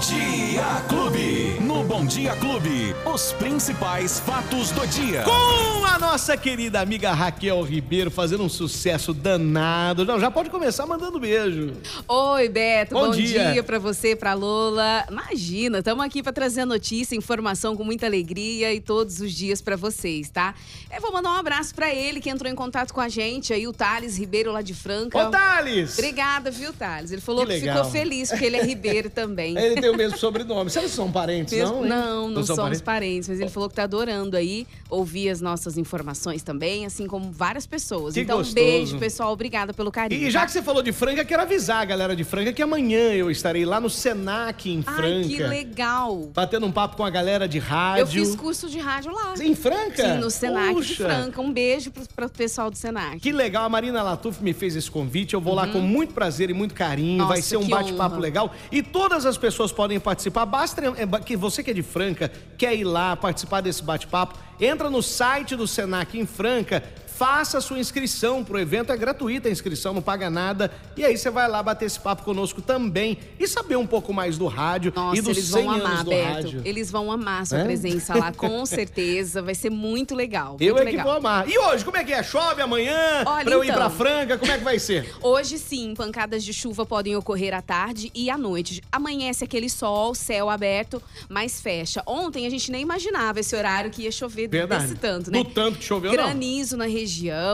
Dia Clube. Bom Dia Clube, os principais fatos do dia. Com a nossa querida amiga Raquel Ribeiro fazendo um sucesso danado. Não, já pode começar mandando beijo. Oi, Beto. Bom Bom, dia. dia, pra você, pra Lola. Imagina, estamos aqui pra trazer notícia, informação com muita alegria e todos os dias pra vocês, tá? Eu vou mandar um abraço pra ele que entrou em contato com a gente aí, o Thales Ribeiro lá de Franca. Ô, Thales! Obrigada, viu, Thales? Ele falou Que que, ficou feliz porque ele é Ribeiro também. Ele tem o mesmo sobrenome. Vocês são parentes, Mesmo- não? Não, não, são somos parentes? parentes, mas ele falou que tá adorando aí ouvir as nossas informações também, assim como várias pessoas. Que então, gostoso. beijo, pessoal. Obrigada pelo carinho. E já tá? que você falou de Franca, quero avisar a galera de Franca que amanhã eu estarei lá no Senac, em Franca. Ai, que legal. Batendo um papo com a galera de rádio. Eu fiz curso de rádio lá. Em Franca? Sim, no Senac de Puxa. Franca. Um beijo pro, pro pessoal do Senac. Que legal, a Marina Latuf me fez esse convite. Eu vou lá com muito prazer e muito carinho. Uhum. Nossa, Vai ser um bate-papo legal. E todas as pessoas podem participar. Basta é, que você que é de Franca quer ir lá participar desse bate-papo. Entra no site do Senac em Franca. Faça a sua inscrição pro evento, é gratuita a inscrição, não paga nada. E aí você vai lá bater esse papo conosco também e saber um pouco mais do rádio Nossa, e dos eles 100 vão amar, do Beto. rádio. Eles vão amar sua É? presença lá, com certeza. Vai ser muito legal. Eu muito é que legal. vou amar. E hoje, como é que é? Chove amanhã? Olha, pra eu ir então. pra Franca? Como é que vai ser? Hoje sim, pancadas de chuva podem ocorrer à tarde e à noite. Amanhece aquele sol, céu aberto, mas fecha. Ontem a gente nem imaginava esse horário que ia chover Verdade. desse tanto, né? Do tanto que choveu, não. Granizo na região,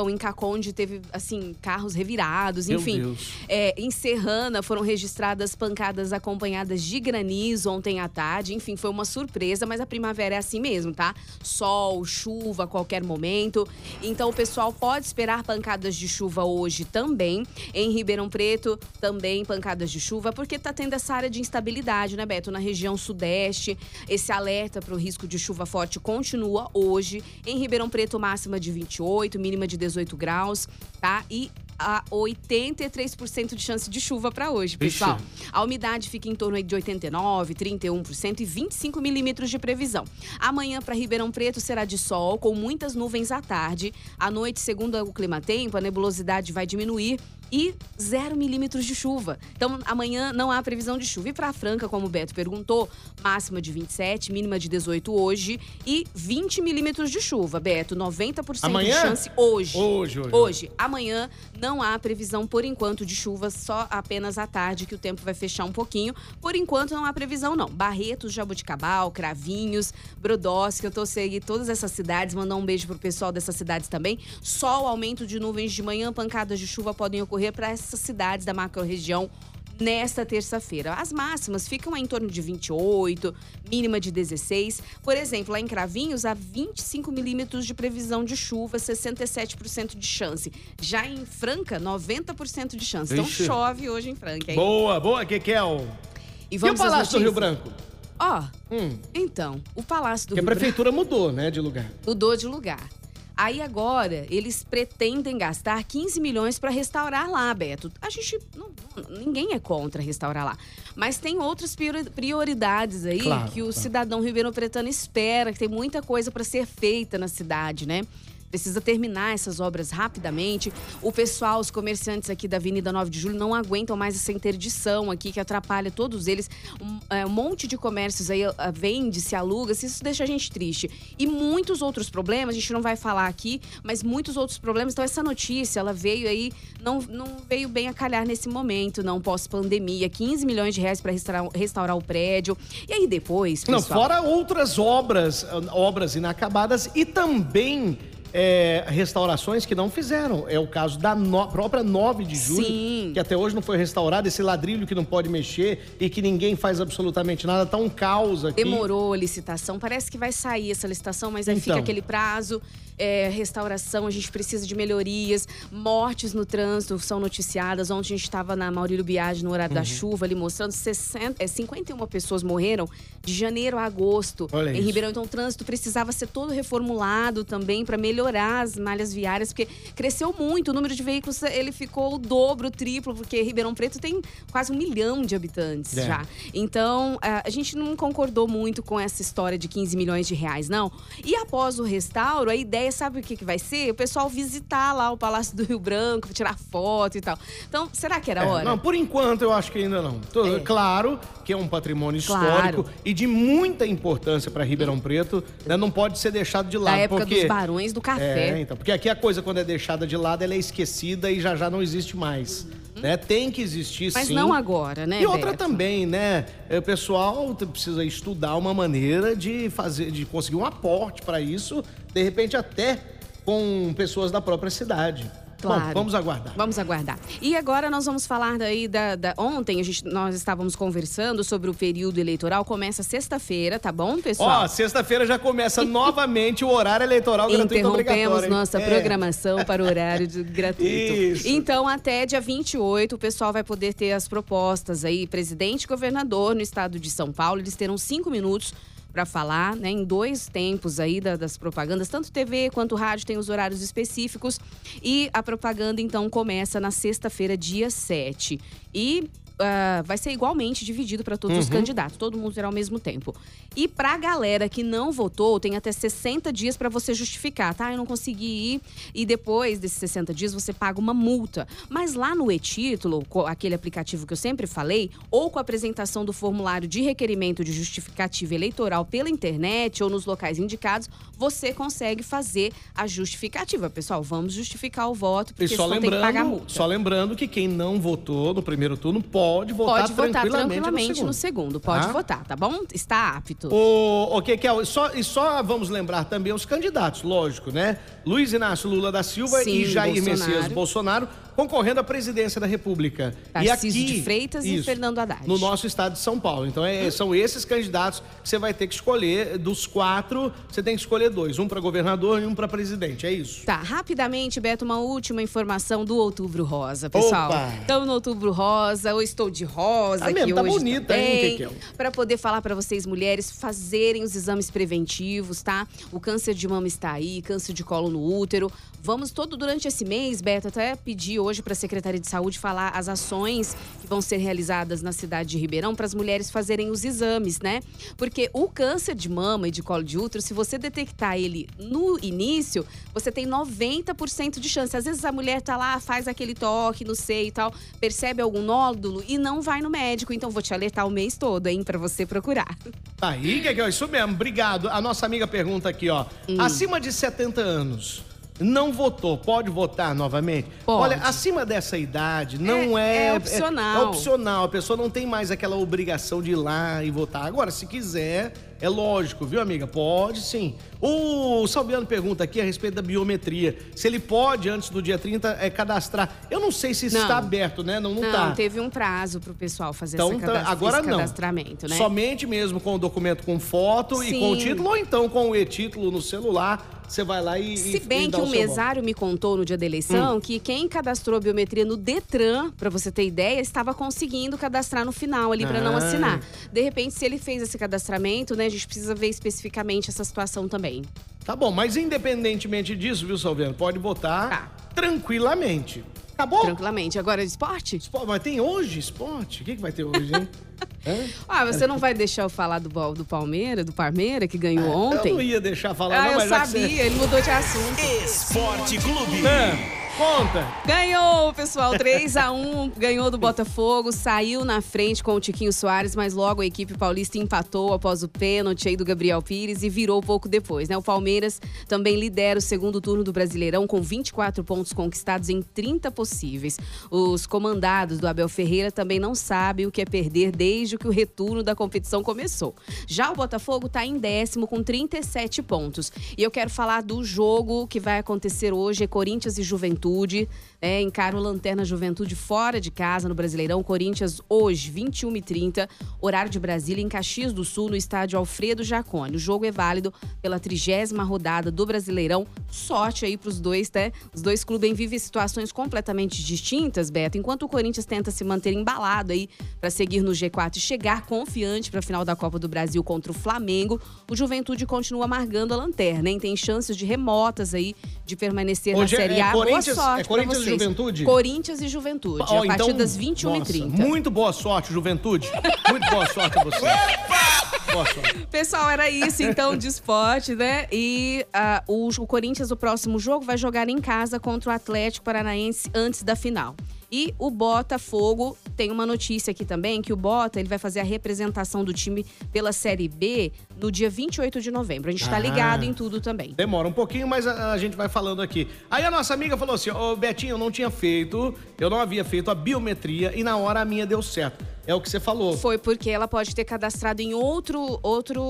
em Caconde teve, assim, carros revirados, Meu enfim. Deus. É, em Serrana foram registradas pancadas acompanhadas de granizo ontem à tarde. Enfim, foi uma surpresa, mas a primavera é assim mesmo, tá? Sol, chuva a qualquer momento. Então o pessoal pode esperar pancadas de chuva hoje também. Em Ribeirão Preto, também pancadas de chuva, porque tá tendo essa área de instabilidade, né, Beto? Na região sudeste, esse alerta para o risco de chuva forte continua hoje. Em Ribeirão Preto, máxima de 28, mínima de 18 graus, tá? E a 83% de chance de chuva para hoje, pessoal. A umidade fica em torno de 89, 31% e 25 milímetros de previsão. Amanhã para Ribeirão Preto será de sol, com muitas nuvens à tarde. À noite, segundo o Clima Tempo, a nebulosidade vai diminuir e zero milímetros de chuva. Então, amanhã não há previsão de chuva. E para Franca, como o Beto perguntou, máxima de 27, mínima de 18 hoje e 20 milímetros de chuva. Beto, 90% Amanhã? de chance hoje. Hoje, hoje. Hoje. Amanhã não há previsão, por enquanto, de chuva, só apenas à tarde, que o tempo vai fechar um pouquinho. Por enquanto, não há previsão, não. Barretos, Jabuticabal, Cravinhos, Brodowski, eu tô seguindo todas essas cidades, mandar um beijo pro pessoal dessas cidades também. Sol, aumento de nuvens de manhã, pancadas de chuva podem ocorrer para essas cidades da macro-região nesta terça-feira. As máximas ficam em torno de 28, mínima de 16. Por exemplo, lá em Cravinhos, há 25 milímetros de previsão de chuva, 67% de chance. Já em Franca, 90% de chance. Então Ixi. chove hoje em Franca, hein? Boa, boa, que é o... E E o vamos Palácio do Rio? Branco? Ó, Hum, então, o Palácio do que a Rio Branco prefeitura mudou, né, de lugar. mudou de lugar. Aí agora eles pretendem gastar 15 milhões para restaurar lá, Beto. A gente não, ninguém é contra restaurar lá, mas tem outras priori- prioridades aí Claro, que o claro. cidadão ribeirão-pretano espera, que tem muita coisa para ser feita na cidade, né? Precisa terminar essas obras rapidamente. O pessoal, os comerciantes aqui da Avenida 9 de Julho não aguentam mais essa interdição aqui que atrapalha todos eles. Um, é, um monte de comércios aí ah, vende, se aluga, se isso deixa a gente triste. E muitos outros problemas, a gente não vai falar aqui, mas muitos outros problemas. Então essa notícia, ela veio aí, não, não veio bem a calhar nesse momento, não pós-pandemia. 15 milhões de reais para restaurar, restaurar o prédio. E aí depois, Não, pessoal... fora outras obras, obras inacabadas e também é, restaurações que não fizeram. É o caso da no- própria 9 de julho, Sim. que até hoje não foi restaurada, esse ladrilho que não pode mexer e que ninguém faz absolutamente nada, tá um caos aqui. Demorou a licitação. Parece que vai sair essa licitação, mas aí Então. fica aquele prazo. É, restauração, a gente precisa de melhorias. Mortes no trânsito são noticiadas. Ontem a gente estava na Maurílio Biagi no horário Uhum. da chuva, ali mostrando 60, é, 51 pessoas morreram de janeiro a agosto Olha em isso. Ribeirão. Então o trânsito precisava ser todo reformulado também para melhorar as malhas viárias, porque cresceu muito. O número de veículos ele ficou o dobro, o triplo, porque Ribeirão Preto tem quase um milhão de habitantes É. já. Então, a a gente não concordou muito com essa história de 15 milhões de reais, não. E após o restauro, a ideia ideia, sabe o que, que vai ser? O pessoal visitar lá o Palácio do Rio Branco, tirar foto e tal. Então, será que era É, hora? não, por enquanto eu acho que ainda não. Tô- É. Claro que é um patrimônio Claro. histórico e de muita importância para Ribeirão Preto, né? Não pode ser deixado de Da lado. época porque... dos barões do É, café. então, porque aqui a coisa quando é deixada de lado, ela é esquecida e já já não existe mais. Né? Tem que existir. Mas sim. não agora, né, E outra Beto? também, né? O pessoal precisa estudar uma maneira de fazer, de conseguir um aporte para isso, de repente até com pessoas da própria cidade. Claro. Bom, vamos aguardar. Vamos aguardar. E agora nós vamos falar daí da. da- ontem a gente, nós estávamos conversando sobre o período eleitoral. Começa sexta-feira, tá bom, pessoal? Ó, sexta-feira já começa novamente o horário eleitoral gratuito. Interrompemos hein? nossa É. programação para o horário de- gratuito. Isso. Então, até dia 28, o pessoal vai poder ter as propostas aí. Presidente e governador no estado de São Paulo, eles terão cinco minutos para falar, né, em dois tempos aí da- das propagandas, tanto TV quanto rádio tem os horários específicos. E a propaganda, então, começa na sexta-feira, dia 7. E ah, vai ser igualmente dividido para todos Uhum. os candidatos, todo mundo terá ao mesmo tempo. E pra galera que não votou, tem até 60 dias para você justificar, tá? Eu não consegui ir. E depois desses 60 dias você paga uma multa. Mas lá no e-título, aquele aplicativo que eu sempre falei, ou com a apresentação do formulário de requerimento de justificativa eleitoral pela internet ou nos locais indicados, você consegue fazer a justificativa. Pessoal, vamos justificar o voto, E porque só senão tem que pagar lembrando, multa. só lembrando que quem não votou no primeiro turno pode votar, Pode votar tranquilamente, tranquilamente no no segundo. segundo. Pode Tá? votar, tá bom? Está apto. O, o que que é? Só, e só vamos lembrar também os candidatos, lógico, né? Luiz Inácio Lula da Silva Sim, e Jair Bolsonaro. Messias Bolsonaro concorrendo à presidência da República. Tarcísio de Freitas e Fernando Haddad. No nosso estado de São Paulo. Então, é- são esses candidatos que você vai ter que escolher. Dos quatro, você tem que escolher dois: um para governador e um para presidente. É isso. Tá, rapidamente, Beto, uma última informação do Outubro Rosa, pessoal. Estamos no Outubro Rosa, eu estou de rosa Tá aqui mesmo, tá hoje bonita, hein, Kekel? Para poder falar para vocês, mulheres, fazerem os exames preventivos, tá? O câncer de mama está aí, câncer de colo no útero. Vamos todo durante esse mês, Beto, até pedir hoje para a Secretaria de Saúde falar as ações que vão ser realizadas na cidade de Ribeirão para as mulheres fazerem os exames, né? Porque o câncer de mama e de colo de útero, se você detectar ele no início, você tem 90% de chance. Às vezes a mulher tá lá, faz aquele toque no seio e tal, percebe algum nódulo e não vai no médico. Então vou te alertar o mês todo, hein, para você procurar. Tá aí, Kekel, isso mesmo. Obrigado. A nossa amiga pergunta aqui, ó. Hum. Acima de 70 anos. Não votou, pode votar novamente? Pode. Olha, acima dessa idade, não É- é. é opcional. É, opcional. A pessoa não tem mais aquela obrigação de ir lá e votar. Agora, se quiser, é lógico, viu, amiga? Pode sim. O Salviano pergunta aqui a respeito da biometria. Se ele pode, antes do dia 30, é, cadastrar. Eu não sei se Não. está aberto, né? Não, não, Não, tá. teve um prazo pro pessoal fazer Então, essa tá- cadastra- agora esse não. cadastramento, né? Somente mesmo com o documento com foto e com o Sim. título, ou então com o e-título no celular, você vai lá e. Se bem e que o um mesário me contou no dia da Hum. eleição que quem cadastrou a biometria no Detran, pra você ter ideia, estava conseguindo cadastrar no final ali não Ah. assinar. De repente, se ele fez esse cadastramento, né, a gente precisa ver especificamente essa situação também. Tá bom, mas independentemente disso, viu, Salviano? Pode votar Tá. tranquilamente. Acabou? Tranquilamente. Agora, de esporte? Esporte, Mas tem hoje esporte? O que, que vai ter hoje, hein? Hã? Ah, você não vai deixar eu falar do, do Palmeiras, do Parmeira, que ganhou ontem? É, Eu não ia deixar falar, Ah, não, eu sabia, você... ele mudou de assunto. Esporte Clube. É, conta. Ganhou, pessoal, 3 a 1 ganhou do Botafogo, saiu na frente com o Tiquinho Soares, mas logo a equipe paulista empatou após o pênalti aí do Gabriel Pires e virou pouco depois, né? O Palmeiras também lidera o segundo turno do Brasileirão com 24 pontos conquistados em 30 possíveis. Os comandados do Abel Ferreira também não sabem o que é perder desde que o retorno da competição começou. Já o Botafogo está em décimo com 37 pontos. E eu quero falar do jogo que vai acontecer hoje, é Corinthians e Juventude. É, encara o Lanterna Juventude fora de casa no Brasileirão. Corinthians hoje, 21h30, horário de Brasília, em Caxias do Sul, no estádio Alfredo Jacone. O jogo é válido pela trigésima rodada do Brasileirão. Sorte aí para os dois, né? Os dois clubes vivem situações completamente distintas, Beto. Enquanto o Corinthians tenta se manter embalado aí para seguir no G4 e chegar confiante para a final da Copa do Brasil contra o Flamengo, o Juventude continua amargando a lanterna, hein? Tem chances de remotas aí de permanecer Hoje na Série é A. Corinthians- sorte é Corinthians e. Juventude? Corinthians e Juventude, Ó, a partir então, das nossa, 21h30. Muito boa sorte, Juventude. Muito boa sorte a você. Posso. Pessoal, era isso então de esporte, né? E ah, o, o Corinthians, o próximo jogo, vai jogar em casa contra o Atlético Paranaense antes da final. E o Botafogo tem uma notícia aqui também que o Bota ele vai fazer a representação do time pela Série B no dia 28 de novembro. A gente tá Ah. ligado em tudo também. Demora um pouquinho, mas a, a gente vai falando aqui. Aí a nossa amiga falou assim: Ô Betinho, eu não tinha feito, eu não havia feito a biometria e na hora a minha deu certo. É o que você falou. Foi porque ela pode ter cadastrado em outro, outro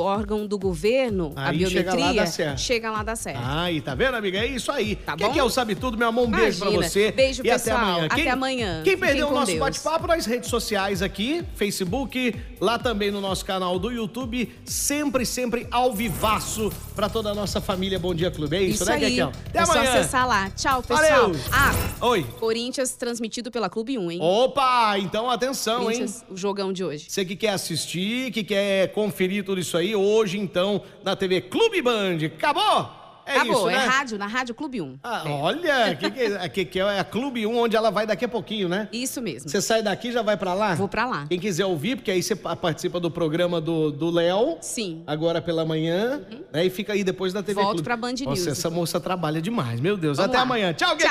órgão do governo a Aí biometria. chega lá, dá certo. Chega lá, dá certo. Aí, tá vendo, amiga? É isso aí. Tá Quem bom? que é o Sabe Tudo, meu amor? Um beijo pra Imagina. você. Beijo, e pessoal. Até amanhã. Até amanhã. Quem perdeu o nosso bate-papo nas redes sociais aqui, Facebook, lá também no nosso canal do YouTube, sempre, sempre ao vivaço pra toda a nossa família Bom Dia Clube. É isso, Isso né, aí. Kekel? Até é amanhã. só acessar lá. Tchau, pessoal. Valeu. Ah, Oi. Corinthians transmitido pela Clube 1, hein? Opa, então atenção, hein? Corinthians, o jogão de hoje. Você que quer assistir, que quer conferir tudo isso aí, hoje então, na TV Clube Band. Acabou? É Acabou, isso, é né? rádio, na Rádio Clube 1. Ah, olha, que, que, é- que, que é a Clube 1, onde ela vai daqui a pouquinho, né? Isso mesmo. Você sai daqui e já vai pra lá? Vou pra lá. Quem quiser ouvir, porque aí você pa- participa do programa do do Léo. Sim. Agora pela manhã. né, e fica aí depois da TV Volto Clube. pra Band Nossa, News. essa moça trabalha demais, meu Deus. Vamos Até lá. amanhã. Tchau, Tchau.